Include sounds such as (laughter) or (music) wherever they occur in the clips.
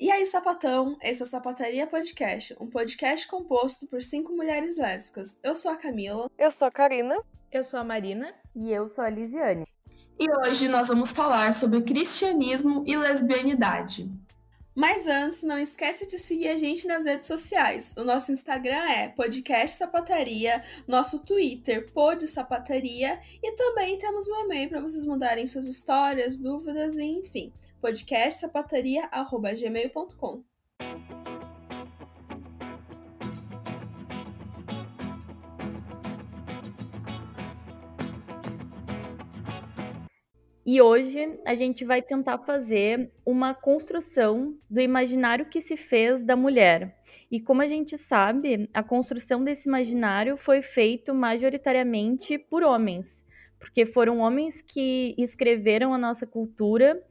E aí, sapatão? Esse é o Sapataria Podcast, um podcast composto por cinco mulheres lésbicas. Eu sou a Camila. Eu sou a Karina. Eu sou a Marina. E eu sou a Lisiane. E hoje nós vamos falar sobre cristianismo e lesbianidade. Mas antes, não esquece de seguir a gente nas redes sociais. O nosso Instagram é Podcast Sapataria, nosso Twitter Pod Sapataria e também temos um e-mail para vocês mandarem suas histórias, dúvidas e enfim podcastsapataria.gmail.com. E hoje a gente vai tentar fazer uma construção do imaginário que se fez da mulher. E como a gente sabe, a construção desse imaginário foi feito majoritariamente por homens, porque foram homens que escreveram a nossa cultura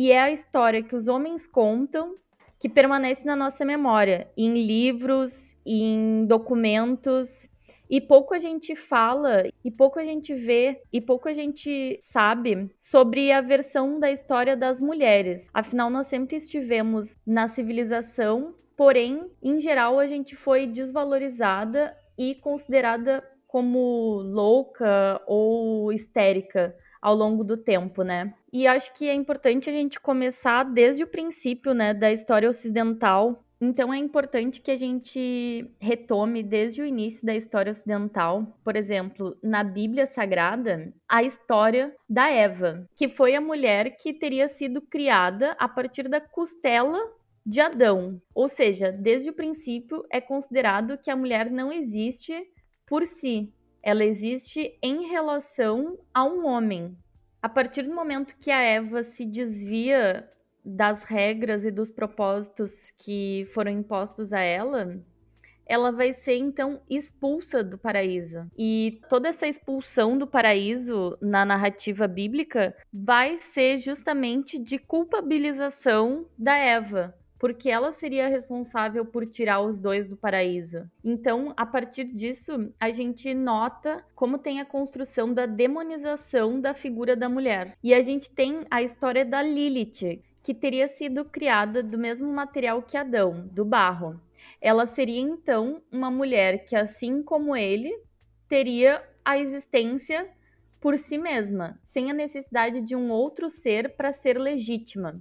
e é a história que os homens contam que permanece na nossa memória, em livros, em documentos, e pouco a gente fala, e pouco a gente vê, e pouco a gente sabe sobre a versão da história das mulheres. Afinal, nós sempre estivemos na civilização, porém, em geral, a gente foi desvalorizada e considerada como louca ou histérica ao longo do tempo, né? E acho que é importante a gente começar desde o princípio, né, da história ocidental. Então é importante que a gente retome desde o início da história ocidental, por exemplo, na Bíblia Sagrada, a história da Eva, que foi a mulher que teria sido criada a partir da costela de Adão. Ou seja, desde o princípio é considerado que a mulher não existe por si, ela existe em relação a um homem. A partir do momento que a Eva se desvia das regras e dos propósitos que foram impostos a ela, ela vai ser então expulsa do paraíso. E toda essa expulsão do paraíso na narrativa bíblica vai ser justamente de culpabilização da Eva, porque ela seria responsável por tirar os dois do paraíso. Então, a partir disso, a gente nota como tem a construção da demonização da figura da mulher. E a gente tem a história da Lilith, que teria sido criada do mesmo material que Adão, do barro. Ela seria então uma mulher que, assim como ele, teria a existência por si mesma, sem a necessidade de um outro ser para ser legítima.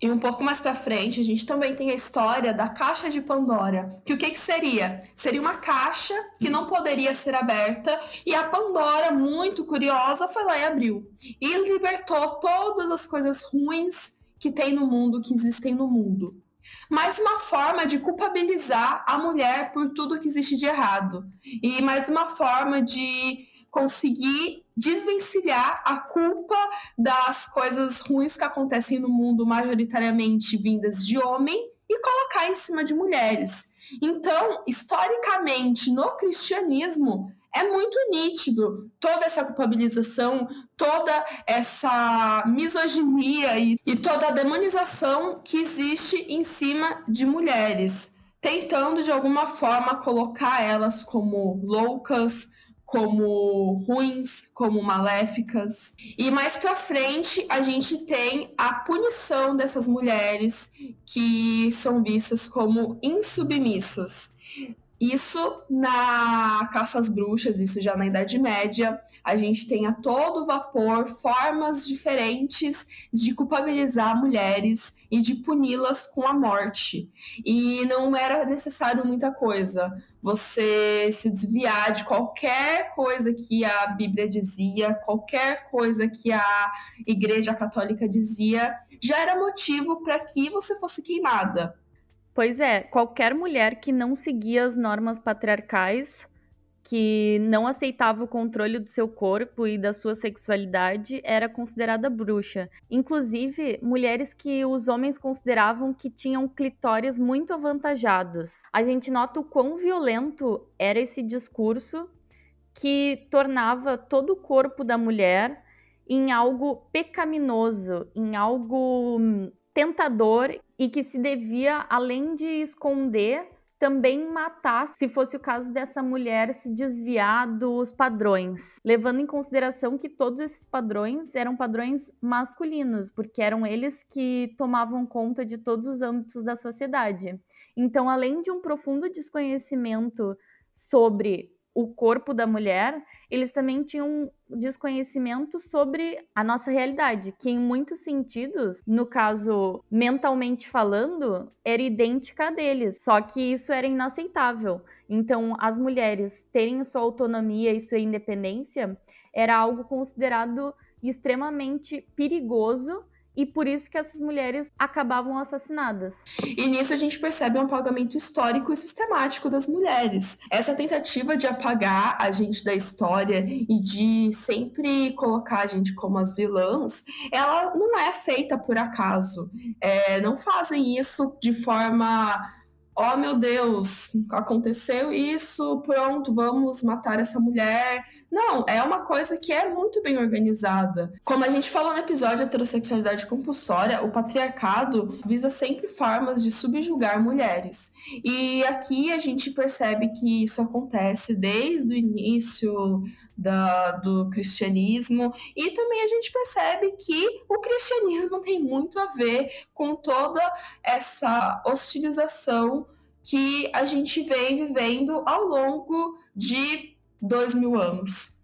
E um pouco mais para frente, a gente também tem a história da caixa de Pandora. Que o que, que seria? Seria uma caixa que não poderia ser aberta e a Pandora, muito curiosa, foi lá e abriu. E libertou todas as coisas ruins que tem no mundo, que existem no mundo. Mais uma forma de culpabilizar a mulher por tudo que existe de errado. E mais uma forma de conseguir desvencilhar a culpa das coisas ruins que acontecem no mundo, majoritariamente vindas de homem, e colocar em cima de mulheres. Então, historicamente, no cristianismo, é muito nítido toda essa culpabilização, toda essa misoginia e, e toda a demonização que existe em cima de mulheres, tentando de alguma forma colocar elas como loucas, como ruins, como maléficas. E mais para frente a gente tem a punição dessas mulheres que são vistas como insubmissas. Isso na caça às bruxas, isso já na Idade Média, a gente tem a todo vapor formas diferentes de culpabilizar mulheres e de puni-las com a morte. E não era necessário muita coisa. Você se desviar de qualquer coisa que a Bíblia dizia, qualquer coisa que a Igreja Católica dizia, já era motivo para que você fosse queimada. Pois é, qualquer mulher que não seguia as normas patriarcais, que não aceitava o controle do seu corpo e da sua sexualidade, era considerada bruxa. Inclusive, mulheres que os homens consideravam que tinham clitóris muito avantajados. A gente nota o quão violento era esse discurso que tornava todo o corpo da mulher em algo pecaminoso, em algo hum, tentador e que se devia, além de esconder, também matar se fosse o caso dessa mulher se desviar dos padrões, levando em consideração que todos esses padrões eram padrões masculinos, porque eram eles que tomavam conta de todos os âmbitos da sociedade. Então, além de um profundo desconhecimento sobre o corpo da mulher, eles também tinham desconhecimento sobre a nossa realidade, que em muitos sentidos, no caso mentalmente falando, era idêntica a deles, só que isso era inaceitável. Então, as mulheres terem sua autonomia e sua independência era algo considerado extremamente perigoso e por isso que essas mulheres acabavam assassinadas. E nisso a gente percebe um apagamento histórico e sistemático das mulheres. Essa tentativa de apagar a gente da história e de sempre colocar a gente como as vilãs, ela não é feita por acaso. É, não fazem isso de forma oh meu Deus, aconteceu isso, pronto, vamos matar essa mulher. Não, é uma coisa que é muito bem organizada. Como a gente falou no episódio Heterossexualidade Compulsória, o patriarcado visa sempre formas de subjugar mulheres. E aqui a gente percebe que isso acontece desde o início da, do cristianismo, e também a gente percebe que o cristianismo (laughs) tem muito a ver com toda essa hostilização que a gente vem vivendo ao longo de dois mil anos.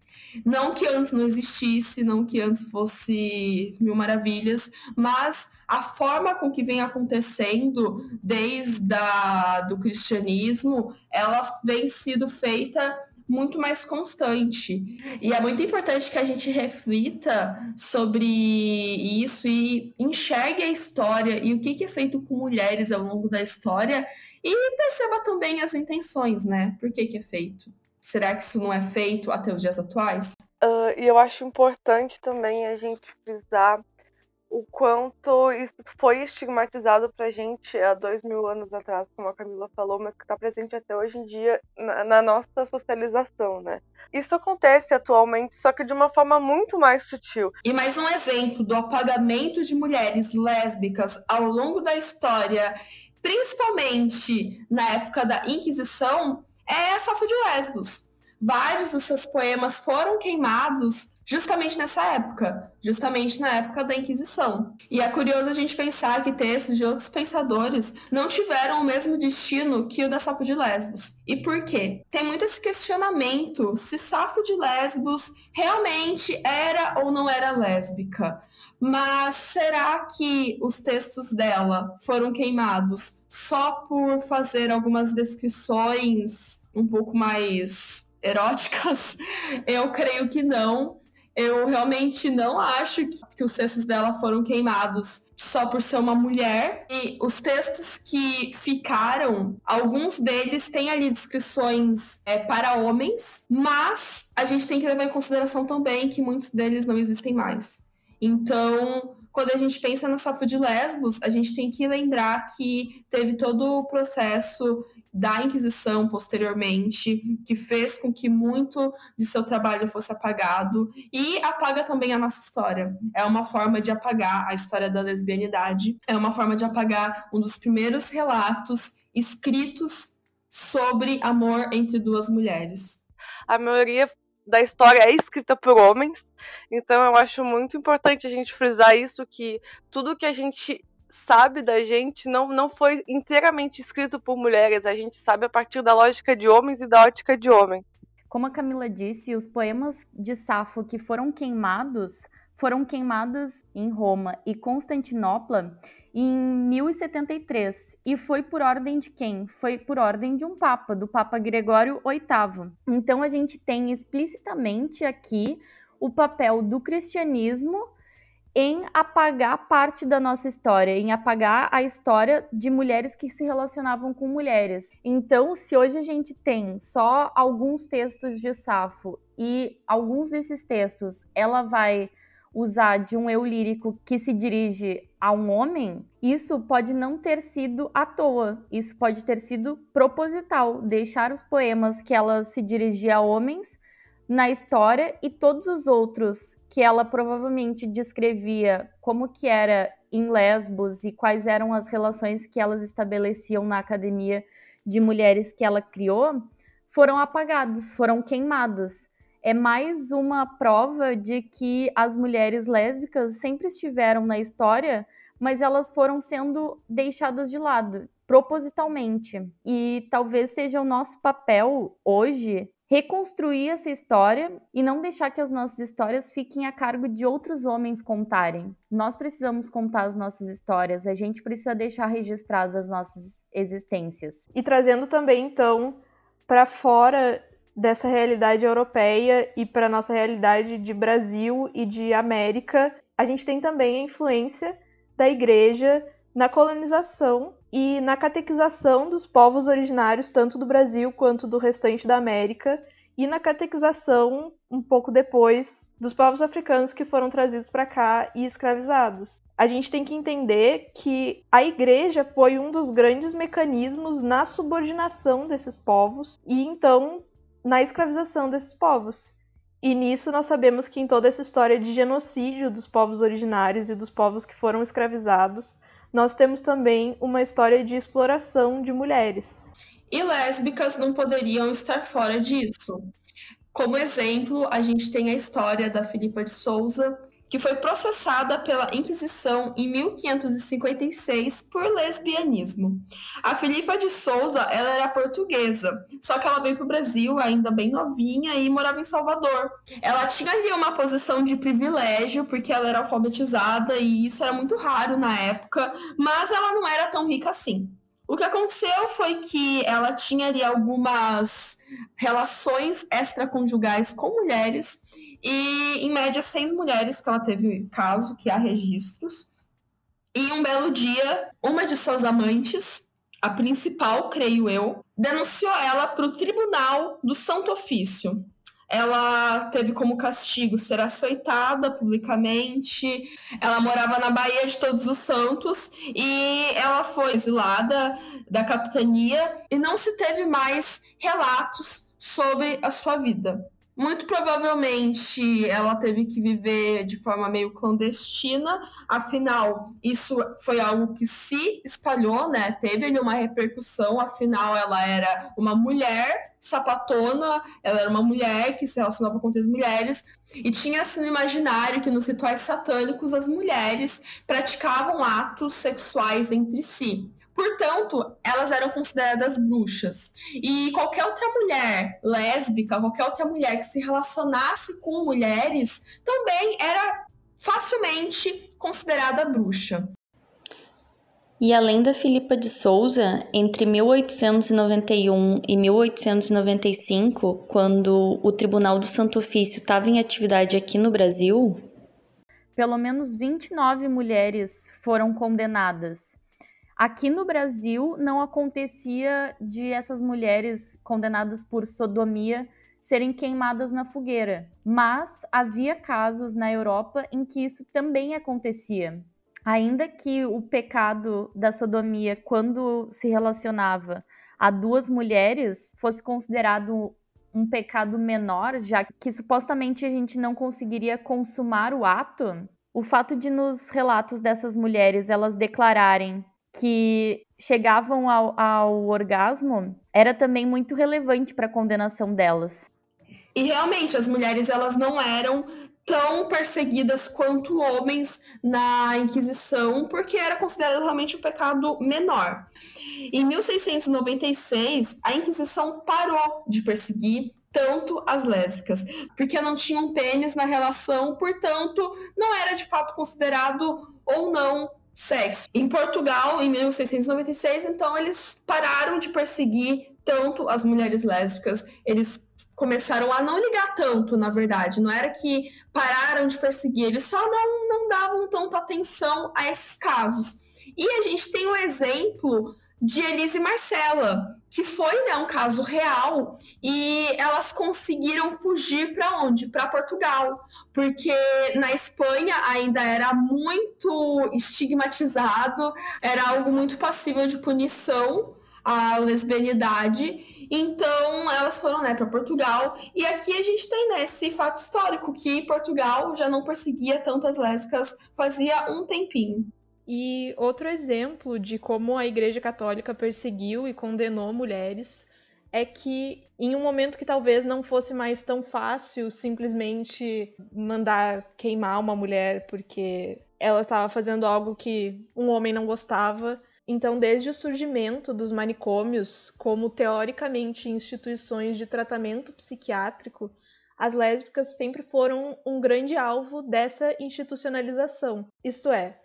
Não que antes não existisse, não que antes fosse mil maravilhas, mas a forma com que vem acontecendo desde a, do cristianismo, ela vem sido feita muito mais constante. E é muito importante que a gente reflita sobre isso e enxergue a história e o que é feito com mulheres ao longo da história e perceba também as intenções, né? Por que, que é feito? Será que isso não é feito até os dias atuais? Uh, e eu acho importante também a gente frisar o quanto isso foi estigmatizado pra gente há dois mil anos atrás, como a Camila falou, mas que está presente até hoje em dia na, na, nossa socialização, né? Isso acontece atualmente, só que de uma forma muito mais sutil. E mais um exemplo do apagamento de mulheres lésbicas ao longo da história, principalmente na época da Inquisição, é Safo de Lesbos. Vários dos seus poemas foram queimados justamente nessa época, justamente na época da Inquisição. E é curioso a gente pensar que textos de outros pensadores não tiveram o mesmo destino que o da Safo de Lesbos. E por quê? Tem muito esse questionamento se Safo de Lesbos realmente era ou não era lésbica. Mas será que os textos dela foram queimados só por fazer algumas descrições um pouco mais eróticas? (laughs) Eu creio que não. Eu realmente não acho que, que, os textos dela foram queimados só por ser uma mulher. E os textos que ficaram, alguns deles têm ali descrições é, para homens, mas a gente tem que levar em consideração também que muitos deles não existem mais. Então, quando a gente pensa na Safo de Lesbos, a gente tem que lembrar que teve todo o processo da Inquisição posteriormente, que fez com que muito de seu trabalho fosse apagado e apaga também a nossa história. É uma forma de apagar a história da lesbianidade, é uma forma de apagar um dos primeiros relatos escritos sobre amor entre duas mulheres. A maioria da história é escrita por homens, então eu acho muito importante a gente frisar isso que tudo que a gente sabe da gente não, não foi inteiramente escrito por mulheres, a gente sabe a partir da lógica de homens e da ótica de homem. Como a Camila disse, os poemas de Safo que foram queimados foram queimados em Roma e Constantinopla em 1073. E foi por ordem de quem? Foi por ordem de um papa, do Papa Gregório VIII. Então a gente tem explicitamente aqui o papel do cristianismo em apagar parte da nossa história, em apagar a história de mulheres que se relacionavam com mulheres. Então, se hoje a gente tem só alguns textos de Safo e alguns desses textos ela vai usar de um eu lírico que se dirige a um homem, isso pode não ter sido à toa, isso pode ter sido proposital, deixar os poemas que ela se dirigia a homens na história e todos os outros que ela provavelmente descrevia como que era em Lesbos e quais eram as relações que elas estabeleciam na academia de mulheres que ela criou foram apagados, foram queimados. É mais uma prova de que as mulheres lésbicas sempre estiveram na história, mas elas foram sendo deixadas de lado propositalmente. E talvez seja o nosso papel hoje reconstruir essa história e não deixar que as nossas histórias fiquem a cargo de outros homens contarem. Nós precisamos contar as nossas histórias, a gente precisa deixar registradas as nossas existências. E trazendo também, então, para fora dessa realidade europeia e para nossa realidade de Brasil e de América, a gente tem também a influência da igreja na colonização e na catequização dos povos originários, tanto do Brasil quanto do restante da América, e na catequização, um pouco depois, dos povos africanos que foram trazidos para cá e escravizados. A gente tem que entender que a igreja foi um dos grandes mecanismos na subordinação desses povos e então na escravização desses povos. E nisso nós sabemos que em toda essa história de genocídio dos povos originários e dos povos que foram escravizados, nós temos também uma história de exploração de mulheres. E lésbicas não poderiam estar fora disso. Como exemplo, a gente tem a história da Filipa de Souza, que foi processada pela Inquisição em 1556 por lesbianismo. A Filipa de Souza, ela era portuguesa, só que ela veio para o Brasil ainda bem novinha e morava em Salvador. Ela tinha ali uma posição de privilégio porque ela era alfabetizada e isso era muito raro na época, mas ela não era tão rica assim. O que aconteceu foi que ela tinha ali algumas relações extraconjugais com mulheres e, em média, seis mulheres que ela teve caso, que há registros. E um belo dia, uma de suas amantes, a principal, creio eu, denunciou ela para o Tribunal do Santo Ofício. Ela teve como castigo ser açoitada publicamente. Ela morava na Baía de Todos os Santos e ela foi exilada da capitania e não se teve mais relatos sobre a sua vida. Muito provavelmente ela teve que viver de forma meio clandestina, afinal, isso foi algo que se espalhou, né? Teve ali uma repercussão, afinal, ela era uma mulher sapatona, ela era uma mulher que se relacionava com outras mulheres, e tinha assim no imaginário que nos rituais satânicos as mulheres praticavam atos sexuais entre si. Portanto, elas eram consideradas bruxas. E qualquer outra mulher lésbica, qualquer outra mulher que se relacionasse com mulheres, também era facilmente considerada bruxa. E além da Filipa de Souza, entre 1891 e 1895, quando o Tribunal do Santo Ofício estava em atividade aqui no Brasil, pelo menos 29 mulheres foram condenadas Aqui no Brasil não acontecia de essas mulheres condenadas por sodomia serem queimadas na fogueira, mas havia casos na Europa em que isso também acontecia. Ainda que o pecado da sodomia, quando se relacionava a duas mulheres, fosse considerado um pecado menor, já que supostamente a gente não conseguiria consumar o ato, o fato de nos relatos dessas mulheres elas declararem que chegavam ao, ao orgasmo era também muito relevante para a condenação delas. E realmente as mulheres elas não eram tão perseguidas quanto homens na Inquisição, porque era considerado realmente um pecado menor. Em 1696, a Inquisição parou de perseguir tanto as lésbicas, porque não tinham pênis na relação, portanto, não era de fato considerado ou não sexo. Em Portugal, em 1696, então eles pararam de perseguir tanto as mulheres lésbicas, eles começaram a não ligar tanto, na verdade. Não era que pararam de perseguir, eles só não, não davam tanta atenção a esses casos. E a gente tem um exemplo de Elise Marcela, que foi né, um caso real e elas conseguiram fugir para onde? Para Portugal, porque na Espanha ainda era muito estigmatizado, era algo muito passível de punição a lesbianidade. Então elas foram né, para Portugal e aqui a gente tem né, esse fato histórico que Portugal já não perseguia tantas lésbicas fazia um tempinho. E outro exemplo de como a Igreja Católica perseguiu e condenou mulheres é que em um momento que talvez não fosse mais tão fácil simplesmente mandar queimar uma mulher porque ela estava fazendo algo que um homem não gostava. Então, desde o surgimento dos manicômios como teoricamente instituições de tratamento psiquiátrico, as lésbicas sempre foram um grande alvo dessa institucionalização. Isto é,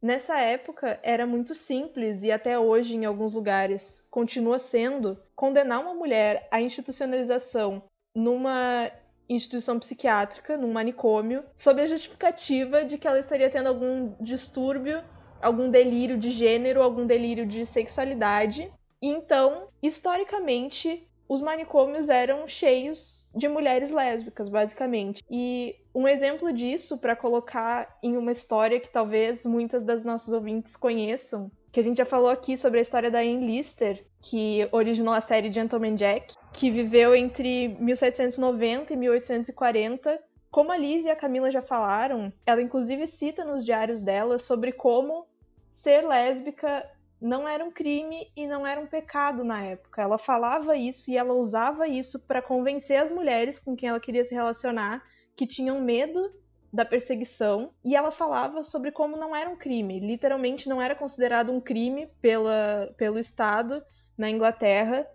Nessa época era muito simples e até hoje em alguns lugares continua sendo condenar uma mulher à institucionalização numa instituição psiquiátrica, num manicômio, sob a justificativa de que ela estaria tendo algum distúrbio, algum delírio de gênero, algum delírio de sexualidade. Então, historicamente, os manicômios eram cheios de mulheres lésbicas, basicamente. E um exemplo disso, para colocar em uma história que talvez muitas das nossas ouvintes conheçam, que a gente já falou aqui sobre a história da Anne Lister, que originou a série Gentleman Jack, que viveu entre 1790 e 1840. Como a Liz e a Camila já falaram, ela inclusive cita nos diários dela sobre como ser lésbica não era um crime e não era um pecado na época. Ela falava isso e ela usava isso para convencer as mulheres com quem ela queria se relacionar que tinham medo da perseguição e ela falava sobre como não era um crime, literalmente não era considerado um crime pela, pelo Estado na Inglaterra,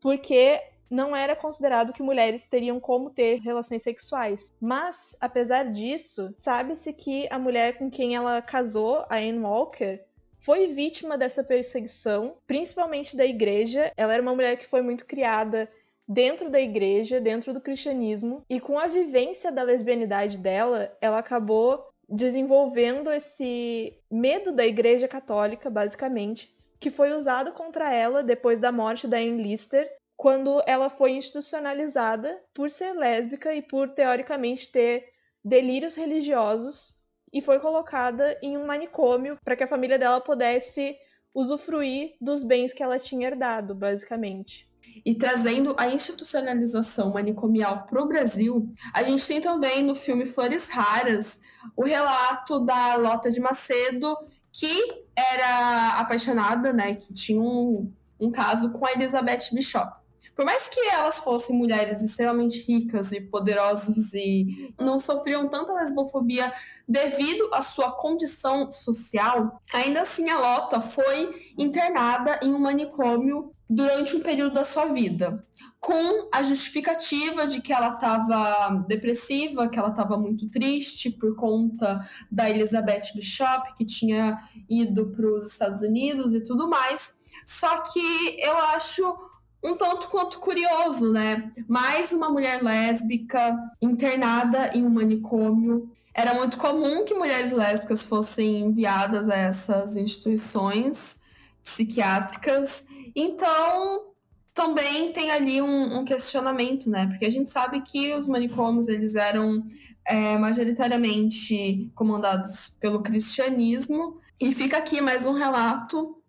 porque não era considerado que mulheres teriam como ter relações sexuais. Mas, apesar disso, sabe-se que a mulher com quem ela casou, a Anne Walker, foi vítima dessa perseguição, principalmente da igreja. Ela era uma mulher que foi muito criada dentro da igreja, dentro do cristianismo, e com a vivência da lesbianidade dela, ela acabou desenvolvendo esse medo da igreja católica, basicamente, que foi usado contra ela depois da morte da Anne Lister, quando ela foi institucionalizada por ser lésbica e por teoricamente ter delírios religiosos e foi colocada em um manicômio para que a família dela pudesse usufruir dos bens que ela tinha herdado, basicamente. E trazendo a institucionalização manicomial para o Brasil, a gente tem também no filme Flores Raras o relato da Lota de Macedo, que era apaixonada, né, que tinha um, um caso com a Elizabeth Bishop. Por mais que elas fossem mulheres extremamente ricas e poderosas e não sofriam tanta lesbofobia devido à sua condição social, ainda assim a Lota foi internada em um manicômio durante um período da sua vida, com a justificativa de que ela estava depressiva, que ela estava muito triste por conta da Elizabeth Bishop, que tinha ido para os Estados Unidos e tudo mais. Só que eu acho um tanto quanto curioso, né? Mais uma mulher lésbica internada em um manicômio. Era muito comum que mulheres lésbicas fossem enviadas a essas instituições psiquiátricas. Então, também tem ali um, um questionamento, né? Porque a gente sabe que os manicômios eles eram é, majoritariamente comandados pelo cristianismo. E fica aqui mais um relato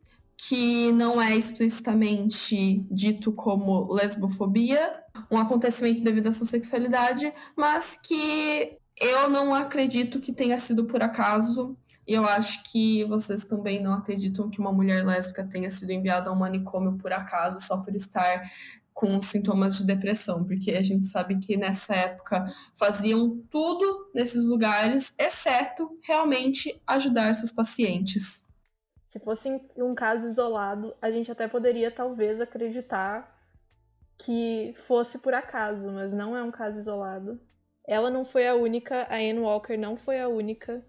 que não é explicitamente dito como lesbofobia, um acontecimento devido à sua sexualidade, mas que eu não acredito que tenha sido por acaso. E eu acho que vocês também não acreditam que uma mulher lésbica tenha sido enviada a um manicômio por acaso, só por estar com sintomas de depressão, porque a gente sabe que nessa época faziam tudo nesses lugares, exceto realmente ajudar seus pacientes. Se fosse um caso isolado, a gente até poderia talvez acreditar que fosse por acaso, mas não é um caso isolado. Ela não foi a única, a Anne Walker não foi a única.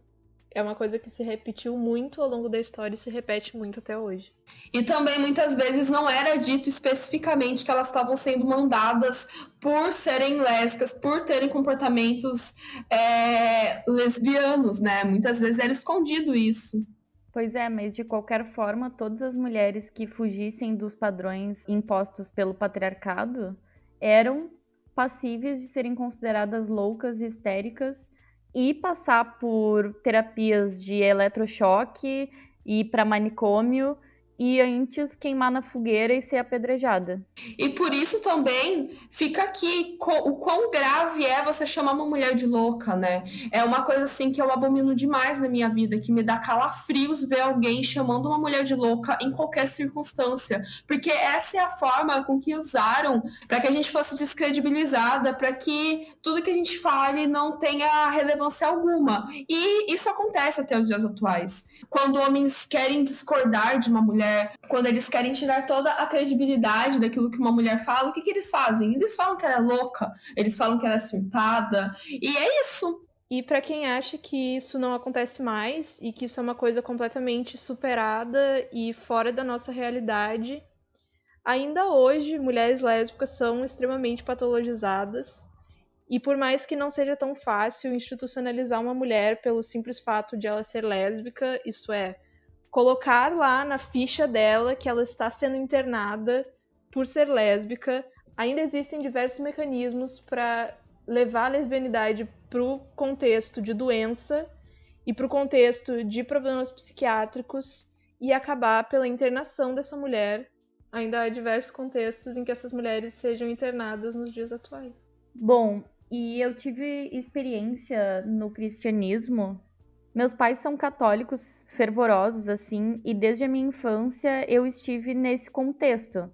É uma coisa que se repetiu muito ao longo da história e se repete muito até hoje. E também muitas vezes não era dito especificamente que elas estavam sendo mandadas por serem lésbicas, por terem comportamentos é, lesbianos, né? Muitas vezes era escondido isso. Pois é, mas de qualquer forma, todas as mulheres que fugissem dos padrões impostos pelo patriarcado eram passíveis de serem consideradas loucas e histéricas e passar por terapias de eletrochoque, ir para manicômio e antes queimar na fogueira e ser apedrejada. E por isso também fica aqui o quão grave é você chamar uma mulher de louca, né? É uma coisa assim que eu abomino demais na minha vida, que me dá calafrios ver alguém chamando uma mulher de louca em qualquer circunstância, porque essa é a forma com que usaram para que a gente fosse descredibilizada, para que tudo que a gente fale não tenha relevância alguma. E isso acontece até os dias atuais. Quando homens querem discordar de uma mulher, quando eles querem tirar toda a credibilidade daquilo que uma mulher fala, o que, que eles fazem? Eles falam que ela é louca, eles falam que ela é surtada, e é isso. E para quem acha que isso não acontece mais e que isso é uma coisa completamente superada e fora da nossa realidade, ainda hoje mulheres lésbicas são extremamente patologizadas. E por mais que não seja tão fácil institucionalizar uma mulher pelo simples fato de ela ser lésbica, isso é, colocar lá na ficha dela que ela está sendo internada por ser lésbica, ainda existem diversos mecanismos para levar a lesbianidade para o contexto de doença e para o contexto de problemas psiquiátricos e acabar pela internação dessa mulher. Ainda há diversos contextos em que essas mulheres sejam internadas nos dias atuais. Bom, e eu tive experiência no cristianismo meus pais são católicos fervorosos, assim, e desde a minha infância eu estive nesse contexto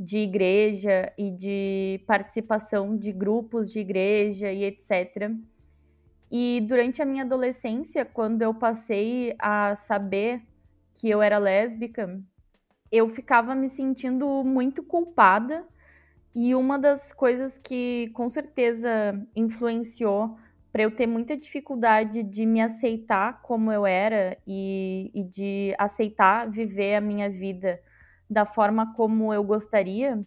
de igreja e de participação de grupos de igreja e etc. E durante a minha adolescência, quando eu passei a saber que eu era lésbica, eu ficava me sentindo muito culpada. E uma das coisas que com certeza influenciou para eu ter muita dificuldade de me aceitar como eu era e, e de aceitar viver a minha vida da forma como eu gostaria,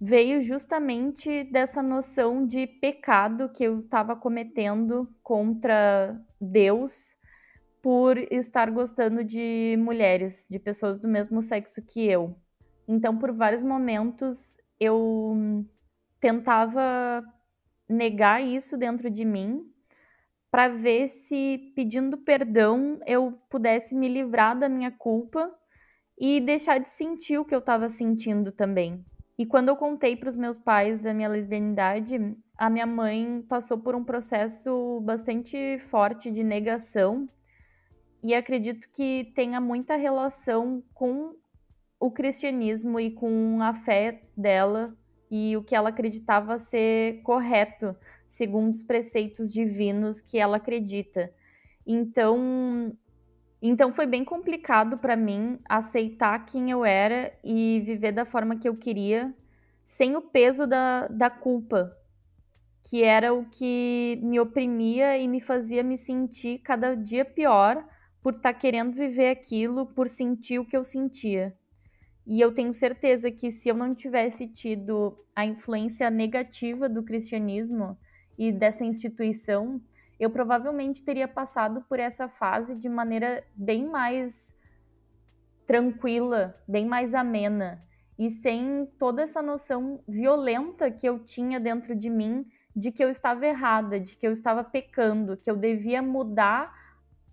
veio justamente dessa noção de pecado que eu estava cometendo contra Deus por estar gostando de mulheres, de pessoas do mesmo sexo que eu. Então, por vários momentos, eu tentava negar isso dentro de mim para ver se pedindo perdão eu pudesse me livrar da minha culpa e deixar de sentir o que eu estava sentindo também. E quando eu contei para os meus pais a minha lesbianidade, a minha mãe passou por um processo bastante forte de negação e acredito que tenha muita relação com o cristianismo e com a fé dela e o que ela acreditava ser correto, segundo os preceitos divinos que ela acredita. Então, então foi bem complicado para mim aceitar quem eu era e viver da forma que eu queria, sem o peso da, da culpa, que era o que me oprimia e me fazia me sentir cada dia pior por estar tá querendo viver aquilo, por sentir o que eu sentia. E eu tenho certeza que se eu não tivesse tido a influência negativa do cristianismo e dessa instituição, eu provavelmente teria passado por essa fase de maneira bem mais tranquila, bem mais amena e sem toda essa noção violenta que eu tinha dentro de mim de que eu estava errada, de que eu estava pecando, que eu devia mudar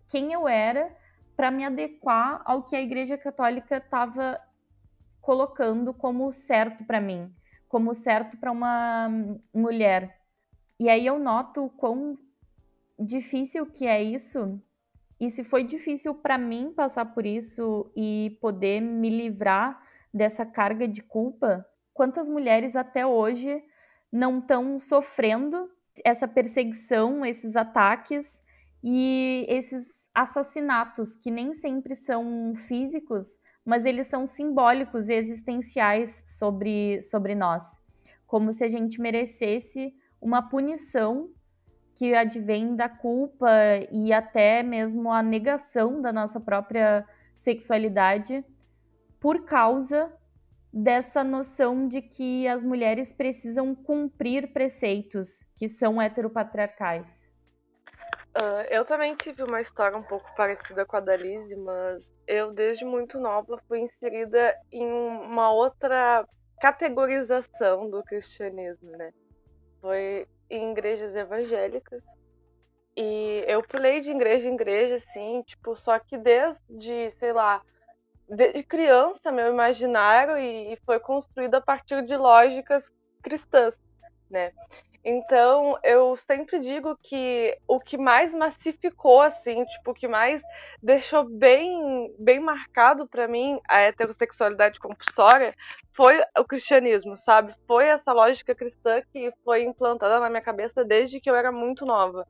quem eu era para me adequar ao que a Igreja Católica estava colocando como certo para mim, como certo para uma mulher. E aí eu noto o quão difícil que é isso. E se foi difícil para mim passar por isso e poder me livrar dessa carga de culpa, quantas mulheres até hoje não estão sofrendo essa perseguição, esses ataques e esses assassinatos que nem sempre são físicos, mas eles são simbólicos e existenciais sobre, sobre nós, como se a gente merecesse uma punição que advém da culpa e até mesmo a negação da nossa própria sexualidade por causa dessa noção de que as mulheres precisam cumprir preceitos que são heteropatriarcais. Uh, eu também tive uma história um pouco parecida com a da Lizzie, mas eu, desde muito nova, fui inserida em uma outra categorização do cristianismo, né? Foi em igrejas evangélicas. E eu pulei de igreja em igreja, assim, tipo, só que desde, sei lá, desde criança meu imaginário e foi construído a partir de lógicas cristãs, né? Então, eu sempre digo que o que mais massificou, assim, tipo, o que mais deixou bem, bem marcado para mim a heterossexualidade compulsória foi o cristianismo, sabe? Foi essa lógica cristã que foi implantada na minha cabeça desde que eu era muito nova.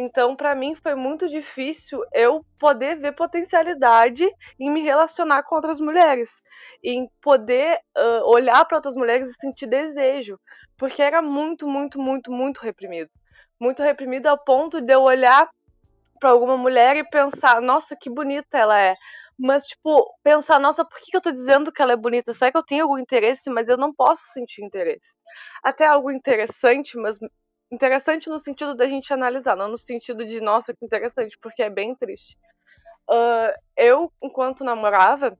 Então, para mim, foi muito difícil eu poder ver potencialidade em me relacionar com outras mulheres, em poder uh, olhar para outras mulheres e sentir desejo, porque era muito, muito, muito, muito reprimido. Muito reprimido ao ponto de eu olhar para alguma mulher e pensar, nossa, que bonita ela é. Mas, tipo, pensar, nossa, por que eu tô dizendo que ela é bonita? Será que eu tenho algum interesse? Mas eu não posso sentir interesse. Até algo interessante, mas interessante no sentido da gente analisar, não no sentido de, nossa, que interessante, porque é bem triste. Uh, eu, enquanto namorava,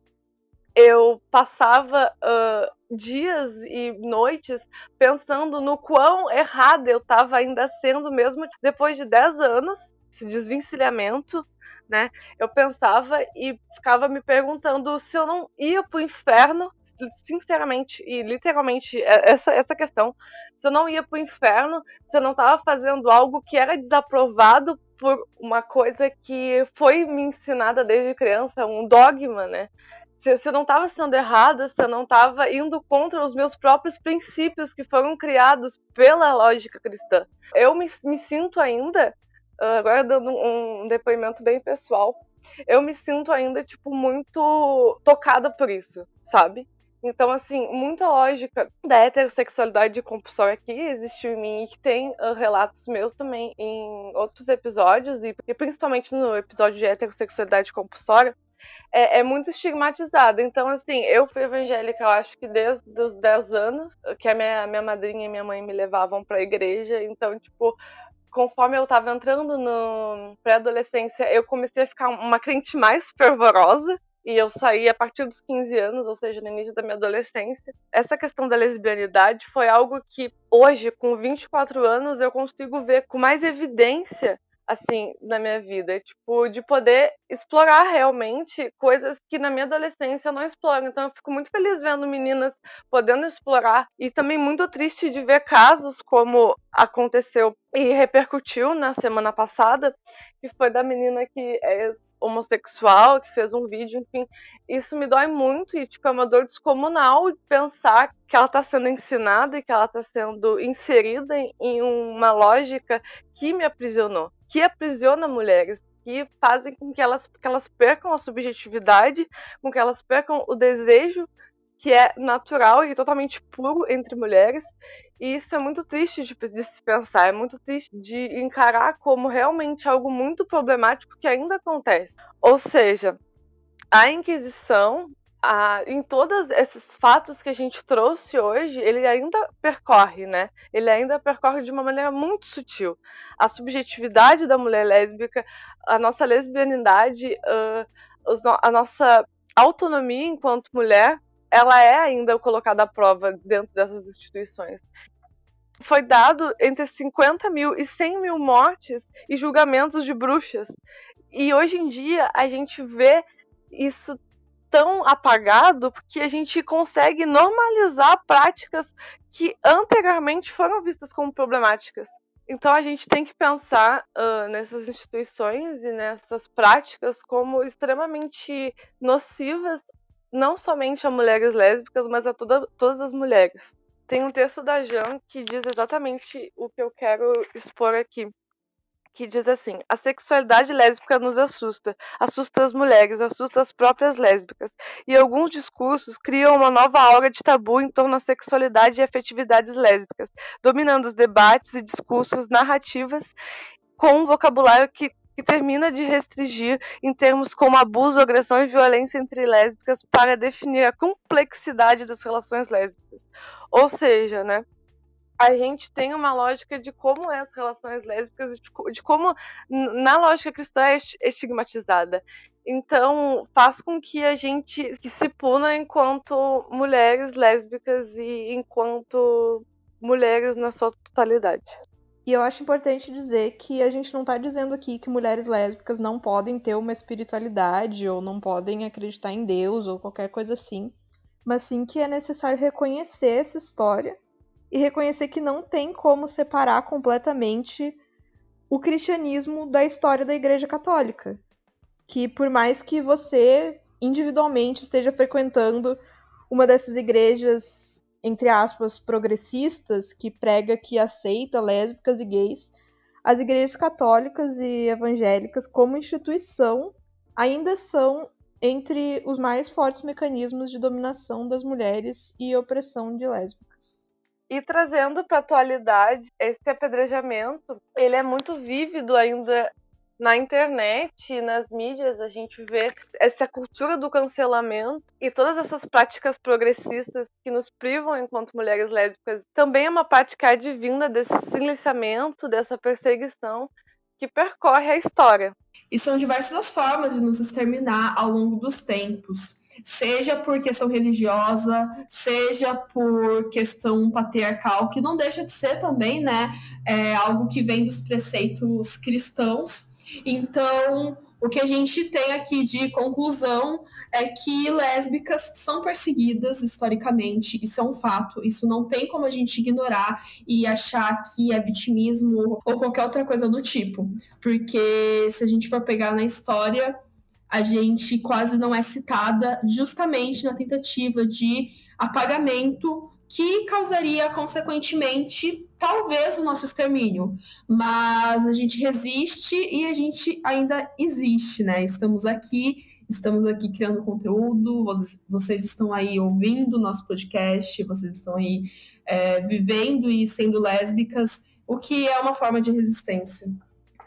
eu passava uh, dias e noites pensando no quão errada eu estava ainda sendo, mesmo depois de 10 anos, esse desvencilhamento, né? Eu pensava e ficava me perguntando se eu não ia pro inferno sinceramente e literalmente é, essa, essa questão. Se eu não ia pro inferno, se eu não estava fazendo algo que era desaprovado por uma coisa que foi me ensinada desde criança, um dogma, né? Se, eu não estava sendo errada, se eu não estava indo contra os meus próprios princípios que foram criados pela lógica cristã. Eu me, me sinto ainda, ah, agora dando um depoimento bem pessoal, eu me sinto ainda, tipo, muito tocada por isso, sabe? Então, assim, muita lógica da heterossexualidade compulsória aqui existiu em mim e que tem uh, relatos meus também em outros episódios, e, e, principalmente no episódio de heterossexualidade compulsória, é, é, muito estigmatizada. Então, assim, eu fui evangélica, eu acho que desde os 10 anos, que a minha, minha madrinha e minha mãe me levavam para a igreja. Então, tipo, conforme eu estava entrando no pré-adolescência, eu comecei a ficar uma crente mais fervorosa e eu saí a partir dos 15 anos, ou seja, no início da minha adolescência. Essa questão da lesbianidade foi algo que hoje, com 24 anos, eu consigo ver com mais evidência assim na minha vida, tipo, de poder explorar realmente coisas que na minha adolescência eu não exploro. Então eu fico muito feliz vendo meninas podendo explorar e também muito triste de ver casos como aconteceu e repercutiu na semana passada, que foi da menina que é homossexual, que fez um vídeo, enfim. Isso me dói muito e, tipo, é uma dor descomunal pensar que ela está sendo ensinada e que ela está sendo inserida em uma lógica que me aprisionou, que aprisiona mulheres, que fazem com que elas, que elas percam a subjetividade, com que elas percam o desejo que é natural e totalmente puro entre mulheres. E isso é muito triste de, de, se pensar, é muito triste de encarar como realmente algo muito problemático que ainda acontece. Ou seja, a Inquisição, em todos esses fatos que a gente trouxe hoje, ele ainda percorre, né? Ele ainda percorre de uma maneira muito sutil. A subjetividade da mulher lésbica, a nossa lesbianidade, uh, a nossa autonomia enquanto mulher ela é ainda colocada à prova dentro dessas instituições. Foi dado entre 50 mil e 100 mil mortes e julgamentos de bruxas. E hoje em dia a gente vê isso tão apagado que a gente consegue normalizar práticas que anteriormente foram vistas como problemáticas. Então a gente tem que pensar uh, nessas instituições e nessas práticas como extremamente nocivas não somente a mulheres lésbicas, mas a toda, todas as mulheres. Tem um texto da Jean que diz exatamente o que eu quero expor aqui. Que diz assim: a sexualidade lésbica nos assusta, assusta as mulheres, assusta as próprias lésbicas, e alguns discursos criam uma nova aura de tabu em torno da sexualidade e afetividades lésbicas, dominando os debates e discursos narrativas com um vocabulário que que termina de restringir em termos como abuso, agressão e violência entre lésbicas para definir a complexidade das relações lésbicas. Ou seja, né, a gente tem uma lógica de como é as relações lésbicas, de como na lógica cristã é estigmatizada. Então, faz com que a gente se puna enquanto mulheres lésbicas e enquanto mulheres na sua totalidade. E eu acho importante dizer que a gente não está dizendo aqui que mulheres lésbicas não podem ter uma espiritualidade ou não podem acreditar em Deus ou qualquer coisa assim, mas sim que é necessário reconhecer essa história e reconhecer que não tem como separar completamente o cristianismo da história da Igreja Católica. Que por mais que você individualmente esteja frequentando uma dessas igrejas, entre aspas, progressistas, que prega que aceita lésbicas e gays, as igrejas católicas e evangélicas, como instituição, ainda são entre os mais fortes mecanismos de dominação das mulheres e opressão de lésbicas. E trazendo para a atualidade, esse apedrejamento, ele é muito vívido ainda na internet nas mídias. A gente vê essa cultura do cancelamento e todas essas práticas progressistas que nos privam enquanto mulheres lésbicas. Também é uma prática advinda desse silenciamento, dessa perseguição que percorre a história. E são diversas as formas de nos exterminar ao longo dos tempos, seja por questão religiosa, seja por questão patriarcal, que não deixa de ser também, né, é algo que vem dos preceitos cristãos. Então, o que a gente tem aqui de conclusão é que lésbicas são perseguidas historicamente, isso é um fato, isso não tem como a gente ignorar e achar que é vitimismo ou qualquer outra coisa do tipo, porque se a gente for pegar na história, a gente quase não é citada justamente na tentativa de apagamento que causaria, consequentemente, talvez o nosso extermínio. Mas a gente resiste e a gente ainda existe, né? Estamos aqui, estamos aqui criando conteúdo, vocês, vocês estão aí ouvindo o nosso podcast, vocês estão aí é, vivendo e sendo lésbicas, o que é uma forma de resistência.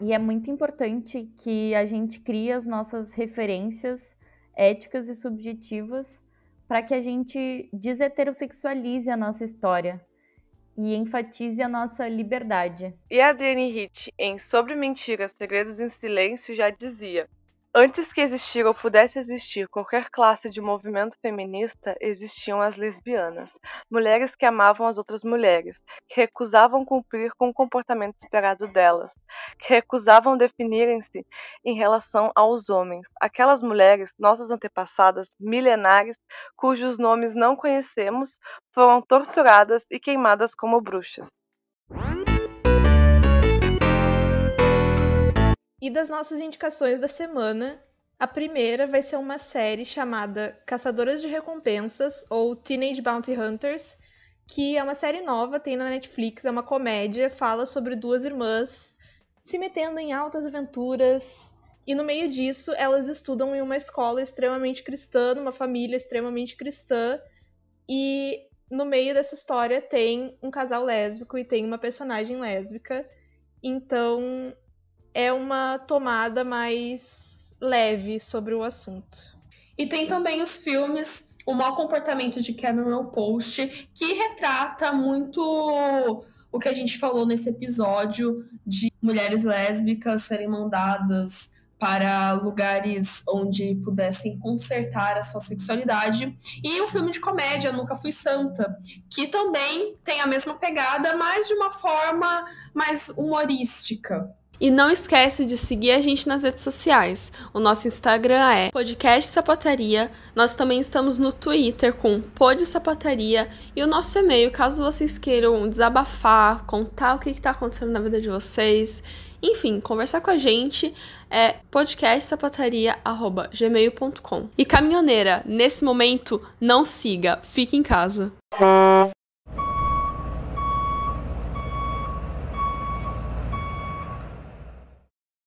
E é muito importante que a gente crie as nossas referências éticas e subjetivas para que a gente desheterossexualize a nossa história e enfatize a nossa liberdade. E a Adrienne Hitt, em Sobre Mentiras, Segredos em Silêncio, já dizia: Antes que existir ou pudesse existir qualquer classe de movimento feminista, existiam as lesbianas, mulheres que amavam as outras mulheres, que recusavam cumprir com o comportamento esperado delas, que recusavam definirem-se em relação aos homens, aquelas mulheres, nossas antepassadas, milenares, cujos nomes não conhecemos, foram torturadas e queimadas como bruxas. E das nossas indicações da semana, a primeira vai ser uma série chamada Caçadoras de Recompensas ou Teenage Bounty Hunters, que é uma série nova, tem na Netflix, é uma comédia, fala sobre duas irmãs se metendo em altas aventuras. E no meio disso, elas estudam em uma escola extremamente cristã, numa família extremamente cristã. E no meio dessa história tem um casal lésbico e tem uma personagem lésbica. Então é uma tomada mais leve sobre o assunto. E tem também os filmes O Mau Comportamento de Cameron Post, que retrata muito o que a gente falou nesse episódio de mulheres lésbicas serem mandadas para lugares onde pudessem consertar a sua sexualidade. E o filme de comédia Nunca Fui Santa, que também tem a mesma pegada, mas de uma forma mais humorística. E não esquece de seguir a gente nas redes sociais. O nosso Instagram é Podcast Sapataria. Nós também estamos no Twitter com Pod Sapataria. E o nosso e-mail, caso vocês queiram desabafar, contar o que está acontecendo na vida de vocês, enfim, conversar com a gente é podcastsapataria.gmail.com. E caminhoneira, nesse momento, não siga, fique em casa.